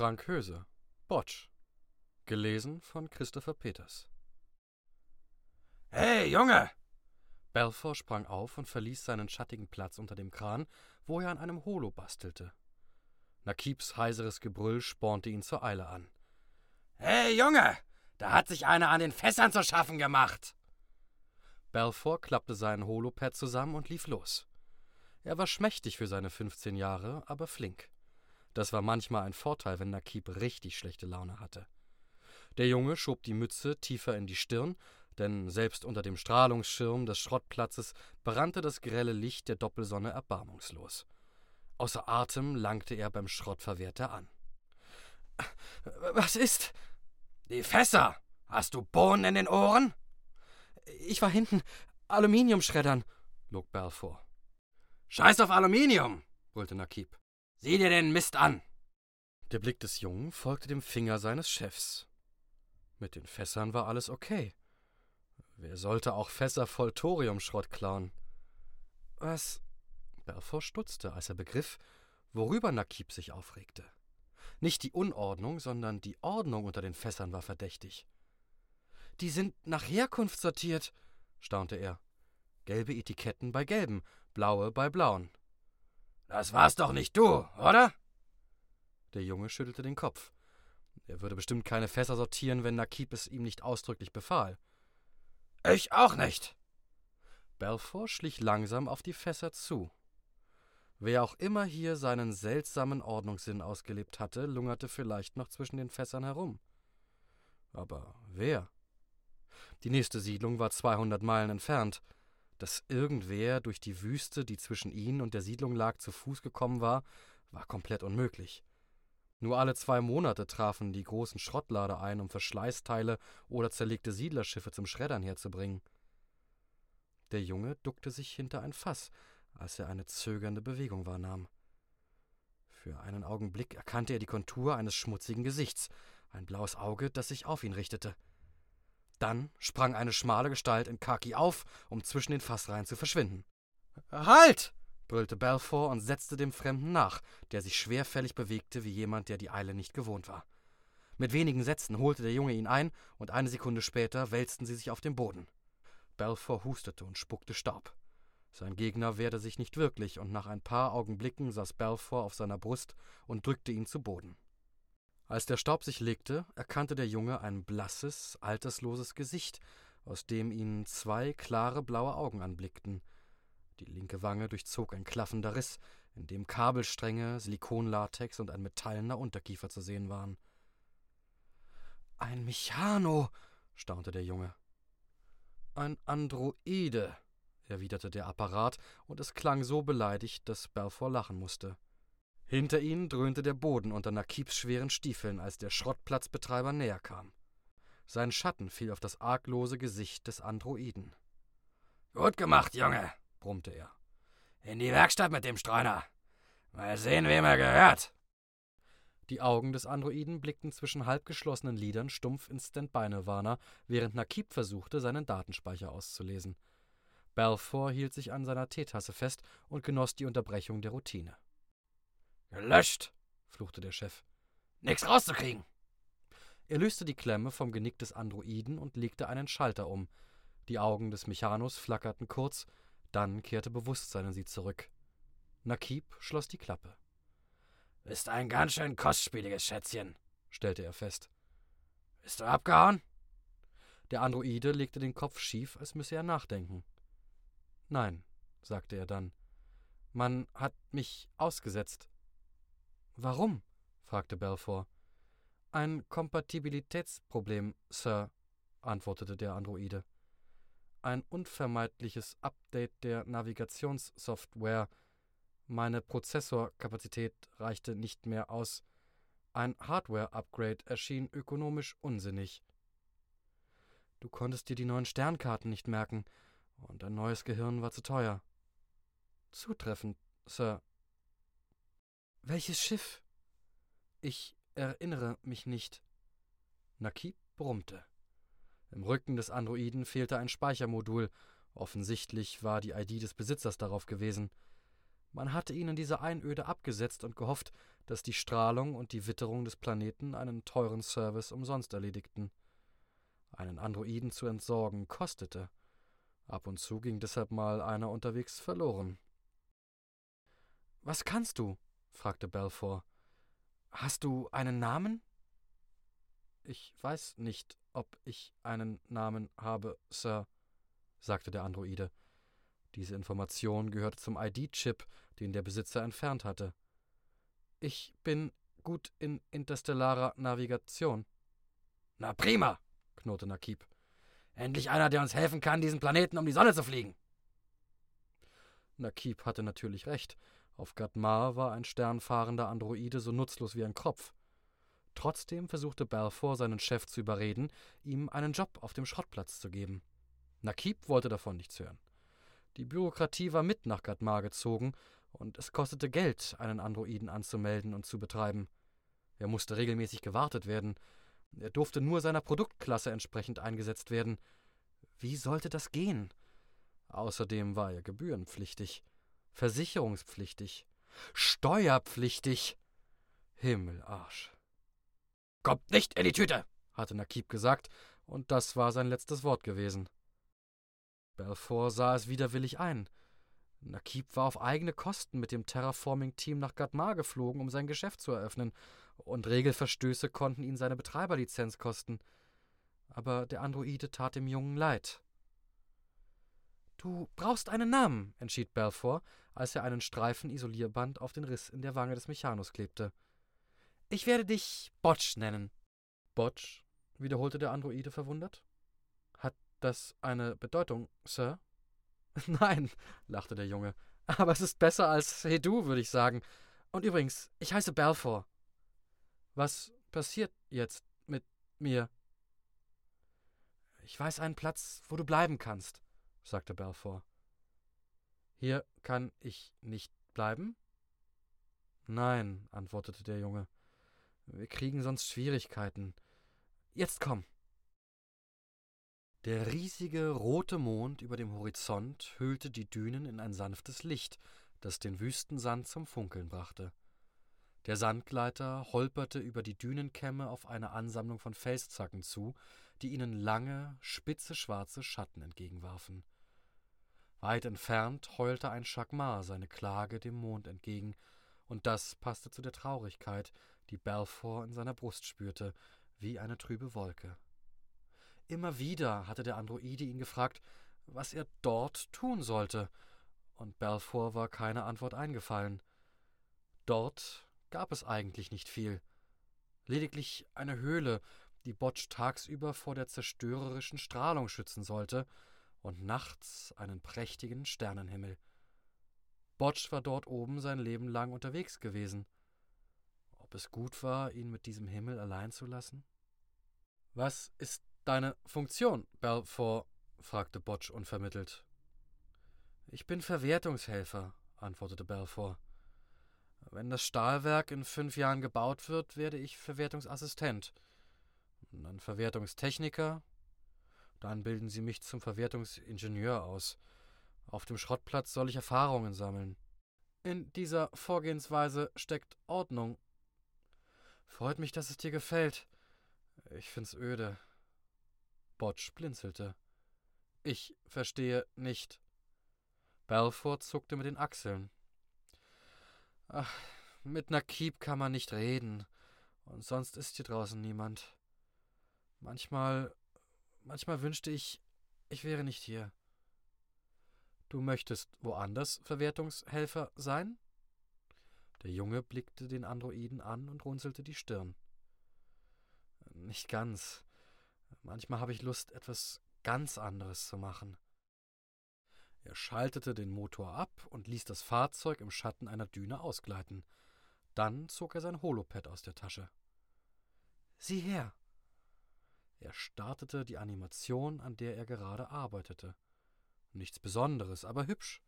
Frank Höse, Botsch. Gelesen von Christopher Peters. Hey, Junge! Belfort sprang auf und verließ seinen schattigen Platz unter dem Kran, wo er an einem Holo bastelte. Nakibs heiseres Gebrüll spornte ihn zur Eile an. Hey, Junge! Da hat sich einer an den Fässern zu schaffen gemacht! Belfort klappte seinen Holopad zusammen und lief los. Er war schmächtig für seine 15 Jahre, aber flink. Das war manchmal ein Vorteil, wenn Nakib richtig schlechte Laune hatte. Der Junge schob die Mütze tiefer in die Stirn, denn selbst unter dem Strahlungsschirm des Schrottplatzes brannte das grelle Licht der Doppelsonne erbarmungslos. Außer Atem langte er beim Schrottverwerter an. Was ist? Die Fässer! Hast du Bohnen in den Ohren? Ich war hinten Aluminiumschreddern, log Balfour. Scheiß auf Aluminium, brüllte Nakib. Sieh dir den Mist an! Der Blick des Jungen folgte dem Finger seines Chefs. Mit den Fässern war alles okay. Wer sollte auch Fässer voll Thoriumschrott klauen? Was? Belfort stutzte, als er begriff, worüber Nakib sich aufregte. Nicht die Unordnung, sondern die Ordnung unter den Fässern war verdächtig. Die sind nach Herkunft sortiert, staunte er. Gelbe Etiketten bei gelben, blaue bei blauen. Das war's doch nicht du, oder? Der Junge schüttelte den Kopf. Er würde bestimmt keine Fässer sortieren, wenn Nakib es ihm nicht ausdrücklich befahl. Ich auch nicht. Belfort schlich langsam auf die Fässer zu. Wer auch immer hier seinen seltsamen Ordnungssinn ausgelebt hatte, lungerte vielleicht noch zwischen den Fässern herum. Aber wer? Die nächste Siedlung war 200 Meilen entfernt. Dass irgendwer durch die Wüste, die zwischen ihnen und der Siedlung lag, zu Fuß gekommen war, war komplett unmöglich. Nur alle zwei Monate trafen die großen Schrottlader ein, um Verschleißteile oder zerlegte Siedlerschiffe zum Schreddern herzubringen. Der Junge duckte sich hinter ein Fass, als er eine zögernde Bewegung wahrnahm. Für einen Augenblick erkannte er die Kontur eines schmutzigen Gesichts, ein blaues Auge, das sich auf ihn richtete. Dann sprang eine schmale Gestalt in Khaki auf, um zwischen den Fassreihen zu verschwinden. Halt! brüllte Balfour und setzte dem Fremden nach, der sich schwerfällig bewegte wie jemand, der die Eile nicht gewohnt war. Mit wenigen Sätzen holte der Junge ihn ein, und eine Sekunde später wälzten sie sich auf dem Boden. Balfour hustete und spuckte Staub. Sein Gegner wehrte sich nicht wirklich, und nach ein paar Augenblicken saß Balfour auf seiner Brust und drückte ihn zu Boden. Als der Staub sich legte, erkannte der Junge ein blasses, altersloses Gesicht, aus dem ihn zwei klare blaue Augen anblickten, die linke Wange durchzog ein klaffender Riss, in dem Kabelstränge, Silikonlatex und ein metallener Unterkiefer zu sehen waren. Ein Mechano, staunte der Junge. Ein Androide, erwiderte der Apparat, und es klang so beleidigt, dass Balfour lachen musste. Hinter ihnen dröhnte der Boden unter Nakibs schweren Stiefeln, als der Schrottplatzbetreiber näher kam. Sein Schatten fiel auf das arglose Gesicht des Androiden. Gut gemacht, Junge, brummte er. In die Werkstatt mit dem Streuner. Mal sehen, wem er gehört. Die Augen des Androiden blickten zwischen halbgeschlossenen Lidern stumpf ins Standby-Nirvana, während Nakib versuchte, seinen Datenspeicher auszulesen. Balfour hielt sich an seiner Teetasse fest und genoss die Unterbrechung der Routine. Gelöscht, fluchte der Chef. Nix rauszukriegen. Er löste die Klemme vom Genick des Androiden und legte einen Schalter um. Die Augen des Mechanos flackerten kurz, dann kehrte Bewusstsein in sie zurück. Nakib schloss die Klappe. Bist ein ganz schön kostspieliges Schätzchen, stellte er fest. Bist du abgehauen? Der Androide legte den Kopf schief, als müsse er nachdenken. Nein, sagte er dann. Man hat mich ausgesetzt. Warum? fragte Belfort. Ein Kompatibilitätsproblem, Sir, antwortete der Androide ein unvermeidliches Update der Navigationssoftware. Meine Prozessorkapazität reichte nicht mehr aus. Ein Hardware-Upgrade erschien ökonomisch unsinnig. Du konntest dir die neuen Sternkarten nicht merken, und ein neues Gehirn war zu teuer. Zutreffend, Sir. Welches Schiff? Ich erinnere mich nicht. Nakib brummte. Im Rücken des Androiden fehlte ein Speichermodul. Offensichtlich war die ID des Besitzers darauf gewesen. Man hatte ihn in dieser Einöde abgesetzt und gehofft, dass die Strahlung und die Witterung des Planeten einen teuren Service umsonst erledigten. Einen Androiden zu entsorgen kostete. Ab und zu ging deshalb mal einer unterwegs verloren. Was kannst du? Fragte Belfour. Hast du einen Namen? Ich weiß nicht, ob ich einen Namen habe, Sir, sagte der Androide. Diese Information gehörte zum ID-Chip, den der Besitzer entfernt hatte. Ich bin gut in interstellarer Navigation. Na prima, knurrte Nakib. Endlich einer, der uns helfen kann, diesen Planeten um die Sonne zu fliegen. Nakib hatte natürlich recht. Auf Gatmar war ein sternfahrender Androide so nutzlos wie ein Kropf. Trotzdem versuchte Balfour seinen Chef zu überreden, ihm einen Job auf dem Schrottplatz zu geben. Nakib wollte davon nichts hören. Die Bürokratie war mit nach Gatmar gezogen, und es kostete Geld, einen Androiden anzumelden und zu betreiben. Er musste regelmäßig gewartet werden. Er durfte nur seiner Produktklasse entsprechend eingesetzt werden. Wie sollte das gehen? Außerdem war er gebührenpflichtig, versicherungspflichtig, steuerpflichtig. Himmelarsch. Kommt nicht in die Tüte, hatte Nakib gesagt, und das war sein letztes Wort gewesen. Belfort sah es widerwillig ein. Nakib war auf eigene Kosten mit dem Terraforming-Team nach Gatmar geflogen, um sein Geschäft zu eröffnen, und Regelverstöße konnten ihn seine Betreiberlizenz kosten. Aber der Androide tat dem Jungen leid. Du brauchst einen Namen, entschied Belfort, als er einen Streifen Isolierband auf den Riss in der Wange des Mechanus klebte. Ich werde dich Botsch nennen. Botsch? wiederholte der Androide verwundert das eine Bedeutung, Sir? Nein, lachte der Junge. Aber es ist besser als Hey du, würde ich sagen. Und übrigens, ich heiße Balfour. Was passiert jetzt mit mir? Ich weiß einen Platz, wo du bleiben kannst, sagte Balfour. Hier kann ich nicht bleiben? Nein, antwortete der Junge. Wir kriegen sonst Schwierigkeiten. Jetzt komm. Der riesige rote Mond über dem Horizont hüllte die Dünen in ein sanftes Licht, das den Wüstensand zum Funkeln brachte. Der Sandgleiter holperte über die Dünenkämme auf eine Ansammlung von Felszacken zu, die ihnen lange, spitze schwarze Schatten entgegenwarfen. Weit entfernt heulte ein Chagmar seine Klage dem Mond entgegen, und das passte zu der Traurigkeit, die Balfour in seiner Brust spürte, wie eine trübe Wolke. Immer wieder hatte der Androide ihn gefragt, was er dort tun sollte, und Balfour war keine Antwort eingefallen. Dort gab es eigentlich nicht viel. Lediglich eine Höhle, die Botsch tagsüber vor der zerstörerischen Strahlung schützen sollte, und nachts einen prächtigen Sternenhimmel. Botsch war dort oben sein Leben lang unterwegs gewesen. Ob es gut war, ihn mit diesem Himmel allein zu lassen? Was ist Deine Funktion, Balfour? fragte Botsch unvermittelt. Ich bin Verwertungshelfer, antwortete Balfour. Wenn das Stahlwerk in fünf Jahren gebaut wird, werde ich Verwertungsassistent. Dann Verwertungstechniker. Dann bilden Sie mich zum Verwertungsingenieur aus. Auf dem Schrottplatz soll ich Erfahrungen sammeln. In dieser Vorgehensweise steckt Ordnung. Freut mich, dass es dir gefällt. Ich find's öde. Botsch blinzelte. Ich verstehe nicht. Balfour zuckte mit den Achseln. Ach, mit Nakib kann man nicht reden. Und sonst ist hier draußen niemand. Manchmal, manchmal wünschte ich, ich wäre nicht hier. Du möchtest woanders Verwertungshelfer sein? Der Junge blickte den Androiden an und runzelte die Stirn. Nicht ganz. Manchmal habe ich Lust, etwas ganz anderes zu machen. Er schaltete den Motor ab und ließ das Fahrzeug im Schatten einer Düne ausgleiten. Dann zog er sein Holopad aus der Tasche. Sieh her! Er startete die Animation, an der er gerade arbeitete. Nichts Besonderes, aber hübsch.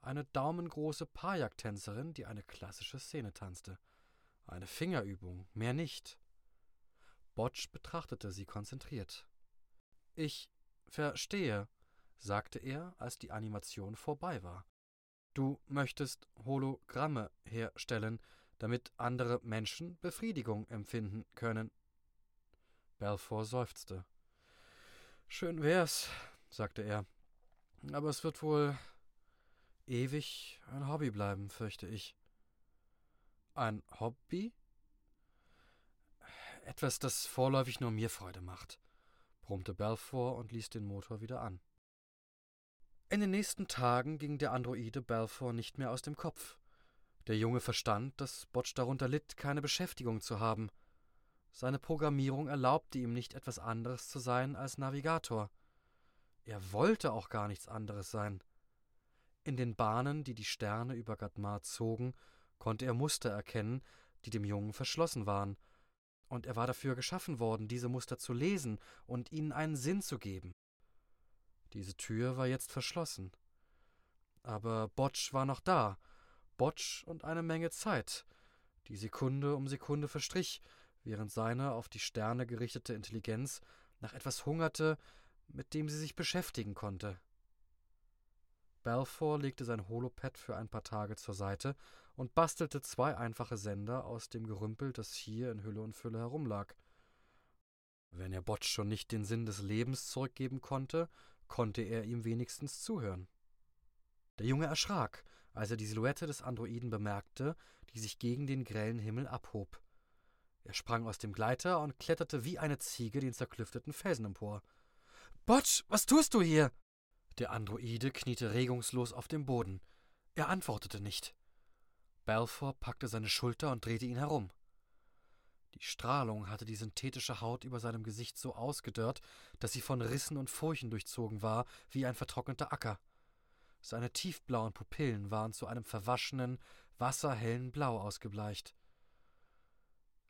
Eine daumengroße Pajak-Tänzerin, die eine klassische Szene tanzte. Eine Fingerübung, mehr nicht. Botsch betrachtete sie konzentriert. Ich verstehe, sagte er, als die Animation vorbei war. Du möchtest Hologramme herstellen, damit andere Menschen Befriedigung empfinden können. Belfort seufzte. Schön wär's, sagte er. Aber es wird wohl ewig ein Hobby bleiben, fürchte ich. Ein Hobby? Etwas, das vorläufig nur mir Freude macht, brummte Belfort und ließ den Motor wieder an. In den nächsten Tagen ging der Androide Belfort nicht mehr aus dem Kopf. Der Junge verstand, dass Botsch darunter litt, keine Beschäftigung zu haben. Seine Programmierung erlaubte ihm nicht etwas anderes zu sein als Navigator. Er wollte auch gar nichts anderes sein. In den Bahnen, die die Sterne über Gadmar zogen, konnte er Muster erkennen, die dem Jungen verschlossen waren, und er war dafür geschaffen worden, diese Muster zu lesen und ihnen einen Sinn zu geben. Diese Tür war jetzt verschlossen. Aber Botsch war noch da, Botsch und eine Menge Zeit. Die Sekunde um Sekunde verstrich, während seine auf die Sterne gerichtete Intelligenz nach etwas hungerte, mit dem sie sich beschäftigen konnte. Balfour legte sein Holopad für ein paar Tage zur Seite und bastelte zwei einfache Sender aus dem Gerümpel, das hier in Hülle und Fülle herumlag. Wenn er Botsch schon nicht den Sinn des Lebens zurückgeben konnte, konnte er ihm wenigstens zuhören. Der Junge erschrak, als er die Silhouette des Androiden bemerkte, die sich gegen den grellen Himmel abhob. Er sprang aus dem Gleiter und kletterte wie eine Ziege den zerklüfteten Felsen empor. Botsch, was tust du hier? Der Androide kniete regungslos auf dem Boden. Er antwortete nicht. Balfour packte seine Schulter und drehte ihn herum. Die Strahlung hatte die synthetische Haut über seinem Gesicht so ausgedörrt, dass sie von Rissen und Furchen durchzogen war, wie ein vertrockneter Acker. Seine tiefblauen Pupillen waren zu einem verwaschenen, wasserhellen Blau ausgebleicht.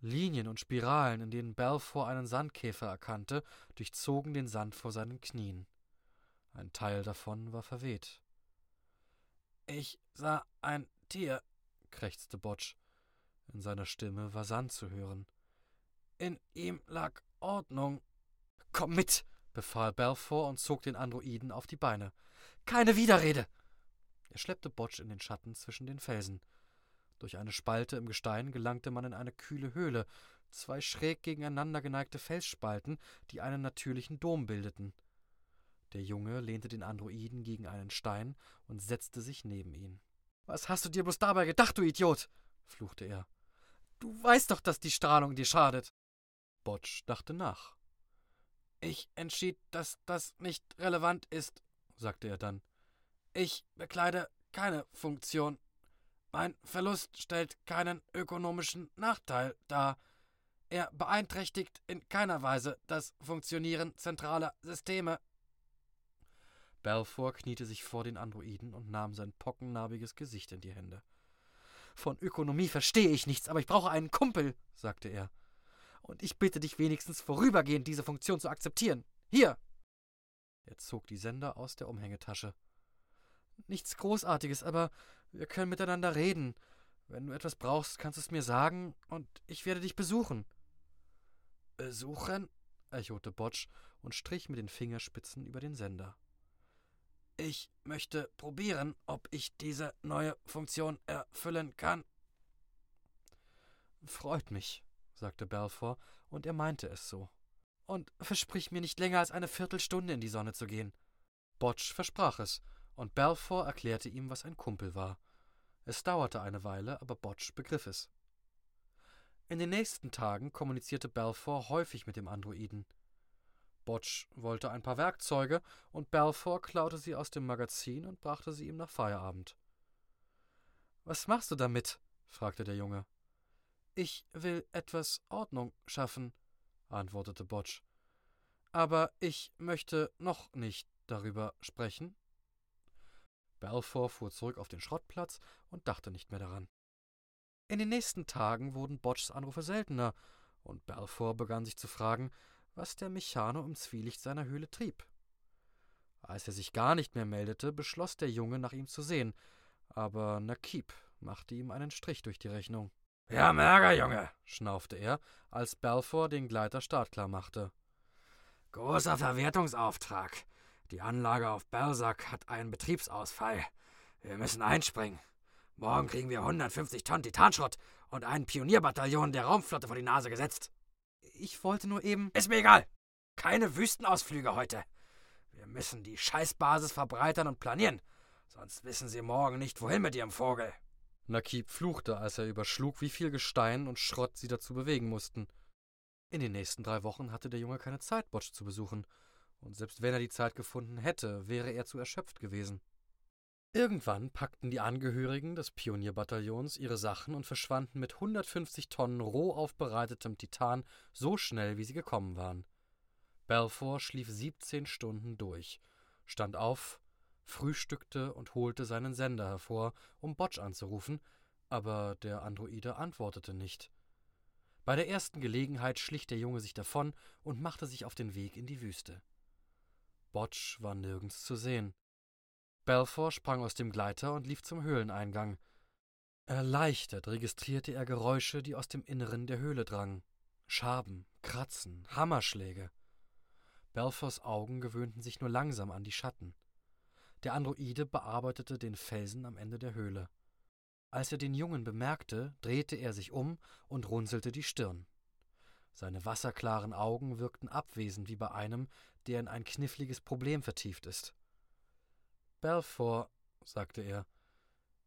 Linien und Spiralen, in denen Balfour einen Sandkäfer erkannte, durchzogen den Sand vor seinen Knien. Ein Teil davon war verweht. Ich sah ein Tier, krächzte Botsch. In seiner Stimme war Sand zu hören. In ihm lag Ordnung. Komm mit, befahl Balfour und zog den Androiden auf die Beine. Keine Widerrede! Er schleppte Botsch in den Schatten zwischen den Felsen. Durch eine Spalte im Gestein gelangte man in eine kühle Höhle, zwei schräg gegeneinander geneigte Felsspalten, die einen natürlichen Dom bildeten. Der Junge lehnte den Androiden gegen einen Stein und setzte sich neben ihn. Was hast du dir bloß dabei gedacht, du Idiot? fluchte er. Du weißt doch, dass die Strahlung dir schadet. Botsch dachte nach. Ich entschied, dass das nicht relevant ist, sagte er dann. Ich bekleide keine Funktion. Mein Verlust stellt keinen ökonomischen Nachteil dar. Er beeinträchtigt in keiner Weise das Funktionieren zentraler Systeme. Balfour kniete sich vor den Androiden und nahm sein pockennarbiges Gesicht in die Hände. Von Ökonomie verstehe ich nichts, aber ich brauche einen Kumpel, sagte er. Und ich bitte dich wenigstens vorübergehend diese Funktion zu akzeptieren. Hier. Er zog die Sender aus der Umhängetasche. Nichts Großartiges, aber wir können miteinander reden. Wenn du etwas brauchst, kannst du es mir sagen, und ich werde dich besuchen. Besuchen? echote Botsch und strich mit den Fingerspitzen über den Sender. Ich möchte probieren, ob ich diese neue Funktion erfüllen kann. Freut mich, sagte Balfour, und er meinte es so. Und versprich mir nicht länger als eine Viertelstunde in die Sonne zu gehen. Botsch versprach es, und Balfour erklärte ihm, was ein Kumpel war. Es dauerte eine Weile, aber Botsch begriff es. In den nächsten Tagen kommunizierte Balfour häufig mit dem Androiden. Botsch wollte ein paar Werkzeuge, und Balfour klaute sie aus dem Magazin und brachte sie ihm nach Feierabend. Was machst du damit? fragte der Junge. Ich will etwas Ordnung schaffen, antwortete Botsch. Aber ich möchte noch nicht darüber sprechen. Balfour fuhr zurück auf den Schrottplatz und dachte nicht mehr daran. In den nächsten Tagen wurden Botschs Anrufe seltener, und Balfour begann sich zu fragen, was der Mechano im Zwielicht seiner Höhle trieb. Als er sich gar nicht mehr meldete, beschloss der Junge, nach ihm zu sehen, aber Nakib machte ihm einen Strich durch die Rechnung. Haben Ärger, Junge, schnaufte er, als Balfour den Gleiter startklar machte. Großer Verwertungsauftrag. Die Anlage auf Belsack hat einen Betriebsausfall. Wir müssen einspringen. Morgen kriegen wir 150 Tonnen Titanschrott und ein Pionierbataillon der Raumflotte vor die Nase gesetzt. Ich wollte nur eben. Ist mir egal. Keine Wüstenausflüge heute. Wir müssen die Scheißbasis verbreitern und planieren. Sonst wissen sie morgen nicht, wohin mit ihrem Vogel. Nakib fluchte, als er überschlug, wie viel Gestein und Schrott sie dazu bewegen mussten. In den nächsten drei Wochen hatte der Junge keine Zeit, Botsch zu besuchen, und selbst wenn er die Zeit gefunden hätte, wäre er zu erschöpft gewesen. Irgendwann packten die Angehörigen des Pionierbataillons ihre Sachen und verschwanden mit 150 Tonnen roh aufbereitetem Titan so schnell, wie sie gekommen waren. Belfour schlief 17 Stunden durch, stand auf, frühstückte und holte seinen Sender hervor, um Botsch anzurufen, aber der Androide antwortete nicht. Bei der ersten Gelegenheit schlich der Junge sich davon und machte sich auf den Weg in die Wüste. Botsch war nirgends zu sehen. Belfour sprang aus dem Gleiter und lief zum Höhleneingang. Erleichtert registrierte er Geräusche, die aus dem Inneren der Höhle drangen. Schaben, Kratzen, Hammerschläge. Belfours Augen gewöhnten sich nur langsam an die Schatten. Der Androide bearbeitete den Felsen am Ende der Höhle. Als er den Jungen bemerkte, drehte er sich um und runzelte die Stirn. Seine wasserklaren Augen wirkten abwesend wie bei einem, der in ein kniffliges Problem vertieft ist. Belfort, sagte er,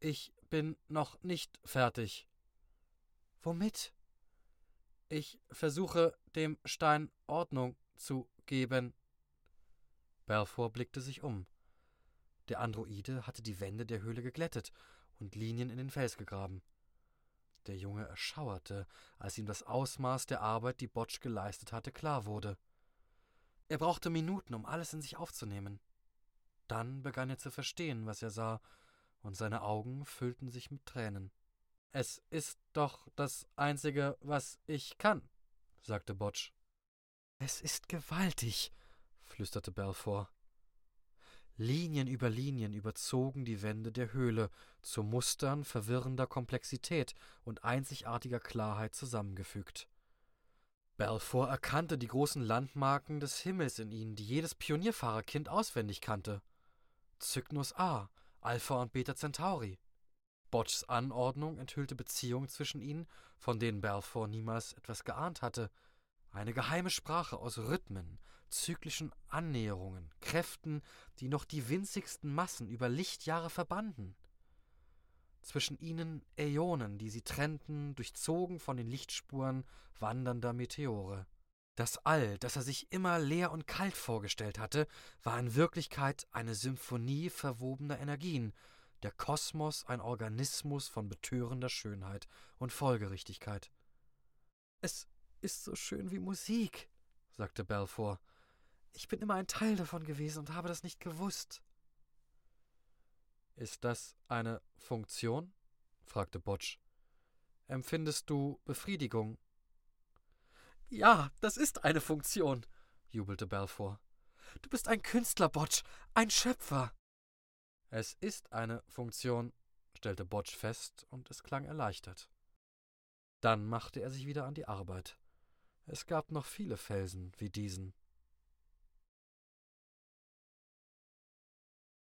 ich bin noch nicht fertig. Womit? Ich versuche, dem Stein Ordnung zu geben. Belfort blickte sich um. Der Androide hatte die Wände der Höhle geglättet und Linien in den Fels gegraben. Der Junge erschauerte, als ihm das Ausmaß der Arbeit, die Botsch geleistet hatte, klar wurde. Er brauchte Minuten, um alles in sich aufzunehmen. Dann begann er zu verstehen, was er sah, und seine Augen füllten sich mit Tränen. Es ist doch das Einzige, was ich kann, sagte Botsch. Es ist gewaltig, flüsterte Belfour. Linien über Linien überzogen die Wände der Höhle, zu Mustern verwirrender Komplexität und einzigartiger Klarheit zusammengefügt. Belfour erkannte die großen Landmarken des Himmels in ihnen, die jedes Pionierfahrerkind auswendig kannte. Cygnus A, Alpha und Beta Centauri. Botschs Anordnung enthüllte Beziehungen zwischen ihnen, von denen Balfour niemals etwas geahnt hatte. Eine geheime Sprache aus Rhythmen, zyklischen Annäherungen, Kräften, die noch die winzigsten Massen über Lichtjahre verbanden. Zwischen ihnen Äonen, die sie trennten, durchzogen von den Lichtspuren wandernder Meteore. Das All, das er sich immer leer und kalt vorgestellt hatte, war in Wirklichkeit eine Symphonie verwobener Energien, der Kosmos ein Organismus von betörender Schönheit und Folgerichtigkeit. Es ist so schön wie Musik, sagte Belfour. Ich bin immer ein Teil davon gewesen und habe das nicht gewusst. Ist das eine Funktion? fragte Botsch. Empfindest du Befriedigung ja, das ist eine Funktion, jubelte Belfour. Du bist ein Künstler, Botsch, ein Schöpfer. Es ist eine Funktion, stellte Botsch fest, und es klang erleichtert. Dann machte er sich wieder an die Arbeit. Es gab noch viele Felsen wie diesen.